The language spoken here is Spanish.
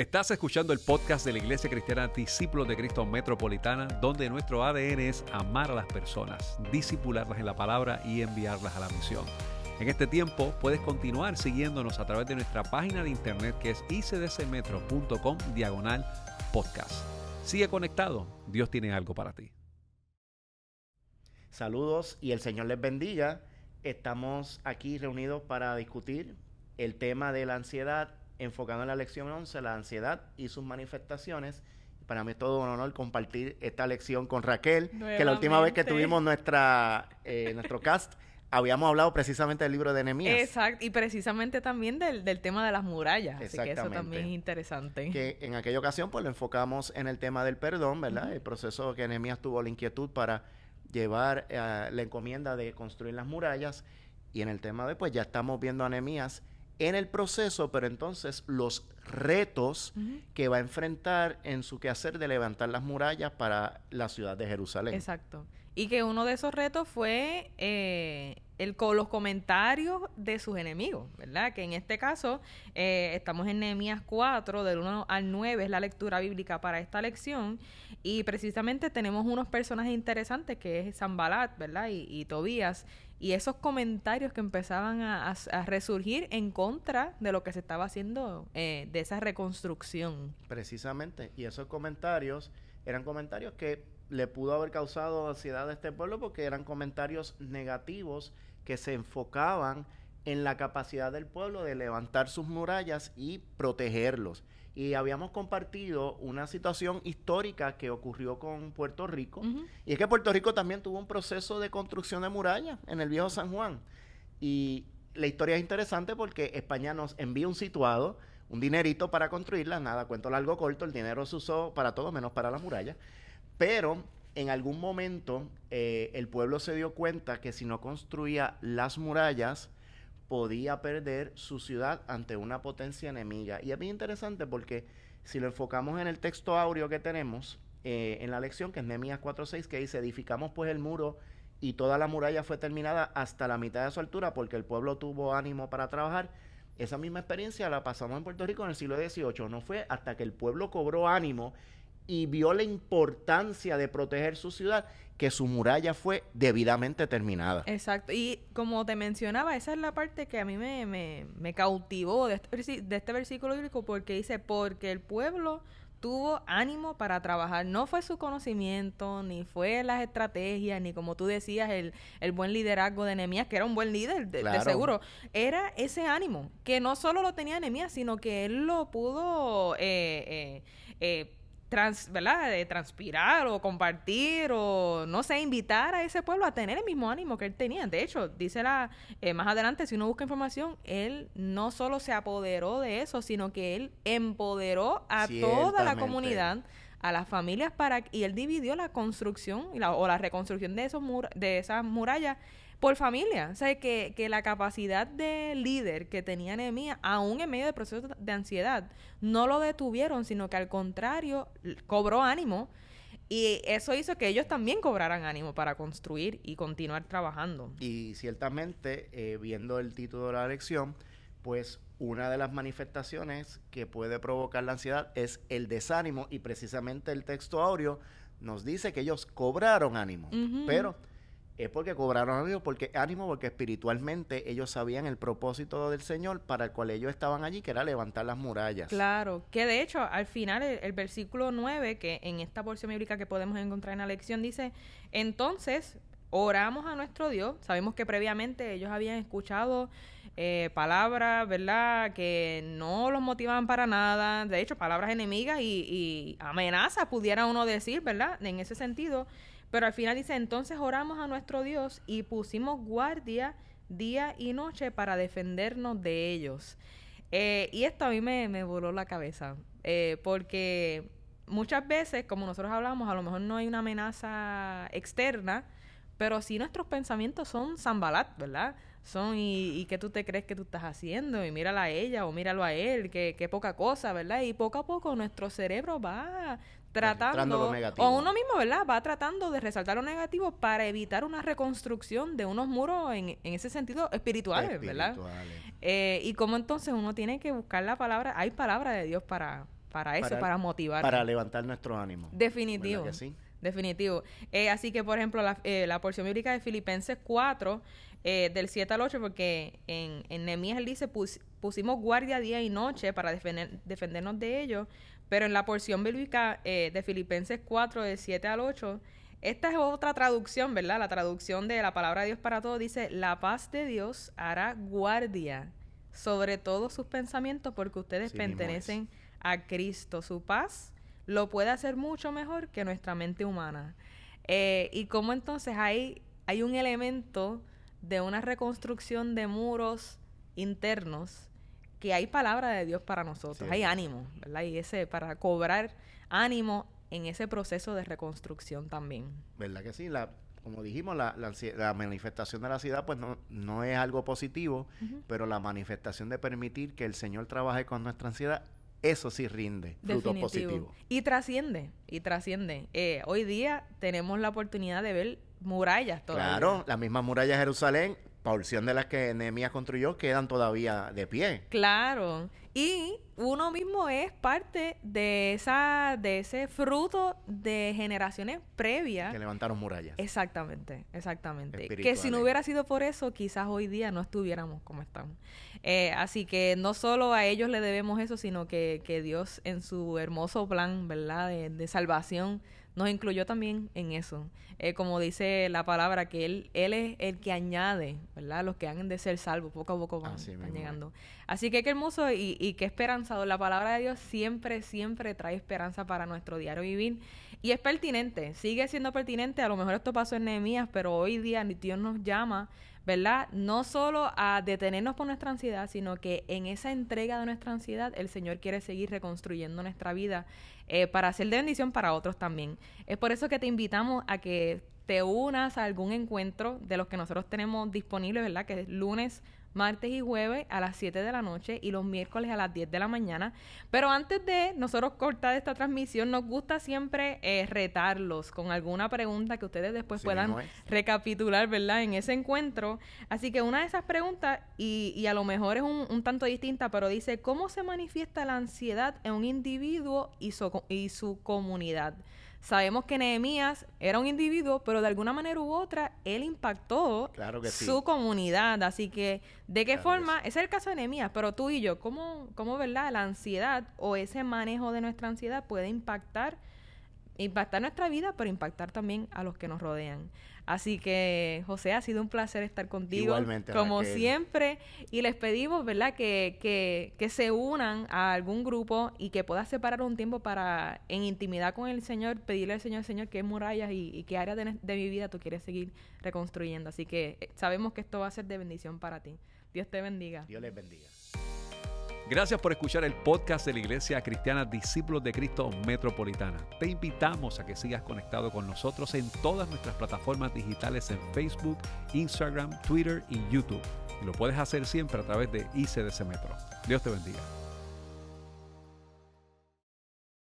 Estás escuchando el podcast de la Iglesia Cristiana Discípulos de Cristo Metropolitana, donde nuestro ADN es amar a las personas, disipularlas en la palabra y enviarlas a la misión. En este tiempo puedes continuar siguiéndonos a través de nuestra página de internet que es icdcmetro.com diagonal podcast. Sigue conectado, Dios tiene algo para ti. Saludos y el Señor les bendiga. Estamos aquí reunidos para discutir el tema de la ansiedad enfocado en la lección 11, la ansiedad y sus manifestaciones. Para mí es todo un honor compartir esta lección con Raquel, que la última vez que tuvimos nuestra, eh, nuestro cast habíamos hablado precisamente del libro de Nehemías. Exacto, y precisamente también del, tema de las murallas, así que eso también es interesante. Que en aquella ocasión pues lo enfocamos en el tema del perdón, ¿verdad? El proceso que Nehemías tuvo la inquietud para llevar eh, la encomienda de construir las murallas y en el tema de pues ya estamos viendo a Nehemías en el proceso, pero entonces los retos que va a enfrentar en su quehacer de levantar las murallas para la ciudad de Jerusalén. Exacto. Y que uno de esos retos fue eh, el, los comentarios de sus enemigos, ¿verdad? Que en este caso eh, estamos en Nehemías 4, del 1 al 9, es la lectura bíblica para esta lección. Y precisamente tenemos unos personajes interesantes que es Zambalat, ¿verdad? Y, y Tobías y esos comentarios que empezaban a, resurgir en contra de lo que se estaba haciendo eh, de esa reconstrucción. Precisamente, y esos comentarios eran comentarios que le pudo haber causado ansiedad a este pueblo porque eran comentarios negativos que se enfocaban en la capacidad del pueblo de levantar sus murallas y protegerlos y habíamos compartido una situación histórica que ocurrió con Puerto Rico. Y es que Puerto Rico también tuvo un proceso de construcción de murallas en el viejo San Juan. Y la historia es interesante porque España nos envía un situado, un dinerito para construirla, nada, cuento largo corto, el dinero se usó para todo menos para la muralla. Pero en algún momento eh, el pueblo se dio cuenta que si no construía las murallas, podía perder su ciudad ante una potencia enemiga. Y es bien interesante porque si lo enfocamos en el texto áureo que tenemos eh, en la lección, que es Nehemías 4.6, que dice, edificamos pues el muro y toda la muralla fue terminada hasta la mitad de su altura porque el pueblo tuvo ánimo para trabajar. Esa misma experiencia la pasamos en Puerto Rico en el siglo XVIII. No fue hasta que el pueblo cobró ánimo y vio la importancia de proteger su ciudad que su muralla fue debidamente terminada. Exacto. Y como te mencionaba, esa es la parte que a mí me, me, cautivó de este, de este versículo bíblico porque dice, porque el pueblo tuvo ánimo para trabajar. No fue su conocimiento, ni fue las estrategias, ni como tú decías, el, el buen liderazgo de Nehemías, que era un buen líder, de, seguro. Era ese ánimo, que no solo lo tenía Nehemías, sino que él lo pudo eh, eh, eh trans, ¿verdad? De transpirar o compartir o, no sé, invitar a ese pueblo a tener el mismo ánimo que él tenía. De hecho, dice la, eh, más adelante, si uno busca información, él no solo se apoderó de eso, sino que él empoderó a toda la comunidad a las familias para y él dividió la construcción y la, o la reconstrucción de esos de esas murallas por familia. O sea, que, que la capacidad de líder que tenía Nehemías, aún en medio del proceso de ansiedad, no lo detuvieron, sino que al contrario, cobró ánimo. Y eso hizo que ellos también cobraran ánimo para construir y continuar trabajando. Y ciertamente, eh, viendo el título de la lección, pues una de las manifestaciones que puede provocar la ansiedad es el desánimo y precisamente el texto áureo nos dice que ellos cobraron ánimo, pero es porque cobraron ánimo, porque ánimo, porque espiritualmente ellos sabían el propósito del Señor para el cual ellos estaban allí, que era levantar las murallas. Claro, que de hecho al final el, versículo 9, que en esta porción bíblica que podemos encontrar en la lección, dice, entonces oramos a nuestro Dios, sabemos que previamente ellos habían escuchado eh, palabras, ¿verdad? Que no los motivaban para nada, de hecho palabras enemigas y, y amenazas pudiera uno decir, ¿verdad? En ese sentido. Pero al final dice, entonces oramos a nuestro Dios y pusimos guardia día y noche para defendernos de ellos. Eh, y esto a mí me, voló la cabeza, eh, porque muchas veces, como nosotros hablamos, a lo mejor no hay una amenaza externa, pero sí nuestros pensamientos son zambalat, ¿verdad? Son, y, qué tú te crees que tú estás haciendo, y mírala a ella o míralo a él, qué poca cosa, ¿verdad? Y poco a poco nuestro cerebro va tratando, o uno mismo, ¿verdad? Va tratando de resaltar lo negativo para evitar una reconstrucción de unos muros en, en ese sentido espirituales, ¿verdad? Eh, y cómo entonces uno tiene que buscar la palabra, hay palabra de Dios para, para eso, para, motivar. Para levantar nuestro ánimo. Definitivo. Definitivo. Eh, así que, por ejemplo, la, eh, la, porción bíblica de Filipenses 4, eh, del 7 al 8, porque en, en Nehemías él dice, pusimos guardia día y noche para defender, defendernos de ellos, pero en la porción bíblica de Filipenses 4, del 7 al 8, esta es otra traducción, ¿verdad? La traducción de la palabra de Dios para todos dice, la paz de Dios hará guardia sobre todos sus pensamientos porque ustedes pertenecen a Cristo. Su paz lo puede hacer mucho mejor que nuestra mente humana. Eh, y como entonces hay, hay un elemento de una reconstrucción de muros internos que hay palabra de Dios para nosotros, hay ánimo, ¿verdad? Y ese para cobrar ánimo en ese proceso de reconstrucción también. ¿Verdad que sí? La, como dijimos, la, la, manifestación de la ciudad pues no, no es algo positivo, pero la manifestación de permitir que el Señor trabaje con nuestra ansiedad eso sí rinde frutos positivos. Y trasciende, y trasciende. Eh, hoy día tenemos la oportunidad de ver murallas todavía. Claro, la misma muralla de Jerusalén, porción de las que Nehemías construyó, quedan todavía de pie. Claro. Y uno mismo es parte de esa de ese fruto de generaciones previas que levantaron murallas. Exactamente, exactamente. Que si no hubiera sido por eso, quizás hoy día no estuviéramos como estamos. Eh, así que no solo a ellos le debemos eso, sino que, que Dios en su hermoso plan, ¿verdad? De, de salvación nos incluyó también en eso. Eh, como dice la palabra, que él, él es el que añade, ¿verdad? Los que han de ser salvos, poco a poco van, llegando. Así que qué hermoso y, y qué esperanzador. La palabra de Dios siempre, siempre trae esperanza para nuestro diario vivir. Y es pertinente, sigue siendo pertinente. A lo mejor esto pasó en Nehemías, pero hoy día Dios nos llama ¿verdad? No solo a detenernos por nuestra ansiedad, sino que en esa entrega de nuestra ansiedad el Señor quiere seguir reconstruyendo nuestra vida eh, para hacer de bendición para otros también. Es por eso que te invitamos a que te unas a algún encuentro de los que nosotros tenemos disponibles, ¿verdad? Que es lunes, martes y jueves a las 7 de la noche y los miércoles a las 10 de la mañana. Pero antes de nosotros cortar esta transmisión, nos gusta siempre eh, retarlos con alguna pregunta que ustedes después puedan recapitular, ¿verdad? En ese encuentro. Así que una de esas preguntas, y, y a lo mejor es un, un, tanto distinta, pero dice, ¿cómo se manifiesta la ansiedad en un individuo y su, y su comunidad? Sabemos que Nehemías era un individuo, pero de alguna manera u otra él impactó su comunidad. Así que, ¿de qué forma? Ese es el caso de Nehemías, pero tú y yo, ¿cómo, ¿cómo, verdad, la ansiedad o ese manejo de nuestra ansiedad puede impactar, impactar nuestra vida, pero impactar también a los que nos rodean? Así que, José, ha sido un placer estar contigo. Igualmente. Como siempre. Y les pedimos, ¿verdad?, que, que, que, se unan a algún grupo y que puedas separar un tiempo para, en intimidad con el Señor, pedirle al Señor, Señor, qué murallas y, y qué áreas de, de mi vida tú quieres seguir reconstruyendo. Así que eh, sabemos que esto va a ser de bendición para ti. Dios te bendiga. Dios les bendiga. Gracias por escuchar el podcast de la Iglesia Cristiana Discípulos de Cristo Metropolitana. Te invitamos a que sigas conectado con nosotros en todas nuestras plataformas digitales en Facebook, Instagram, Twitter y YouTube. Y lo puedes hacer siempre a través de ICDC Metro. Dios te bendiga.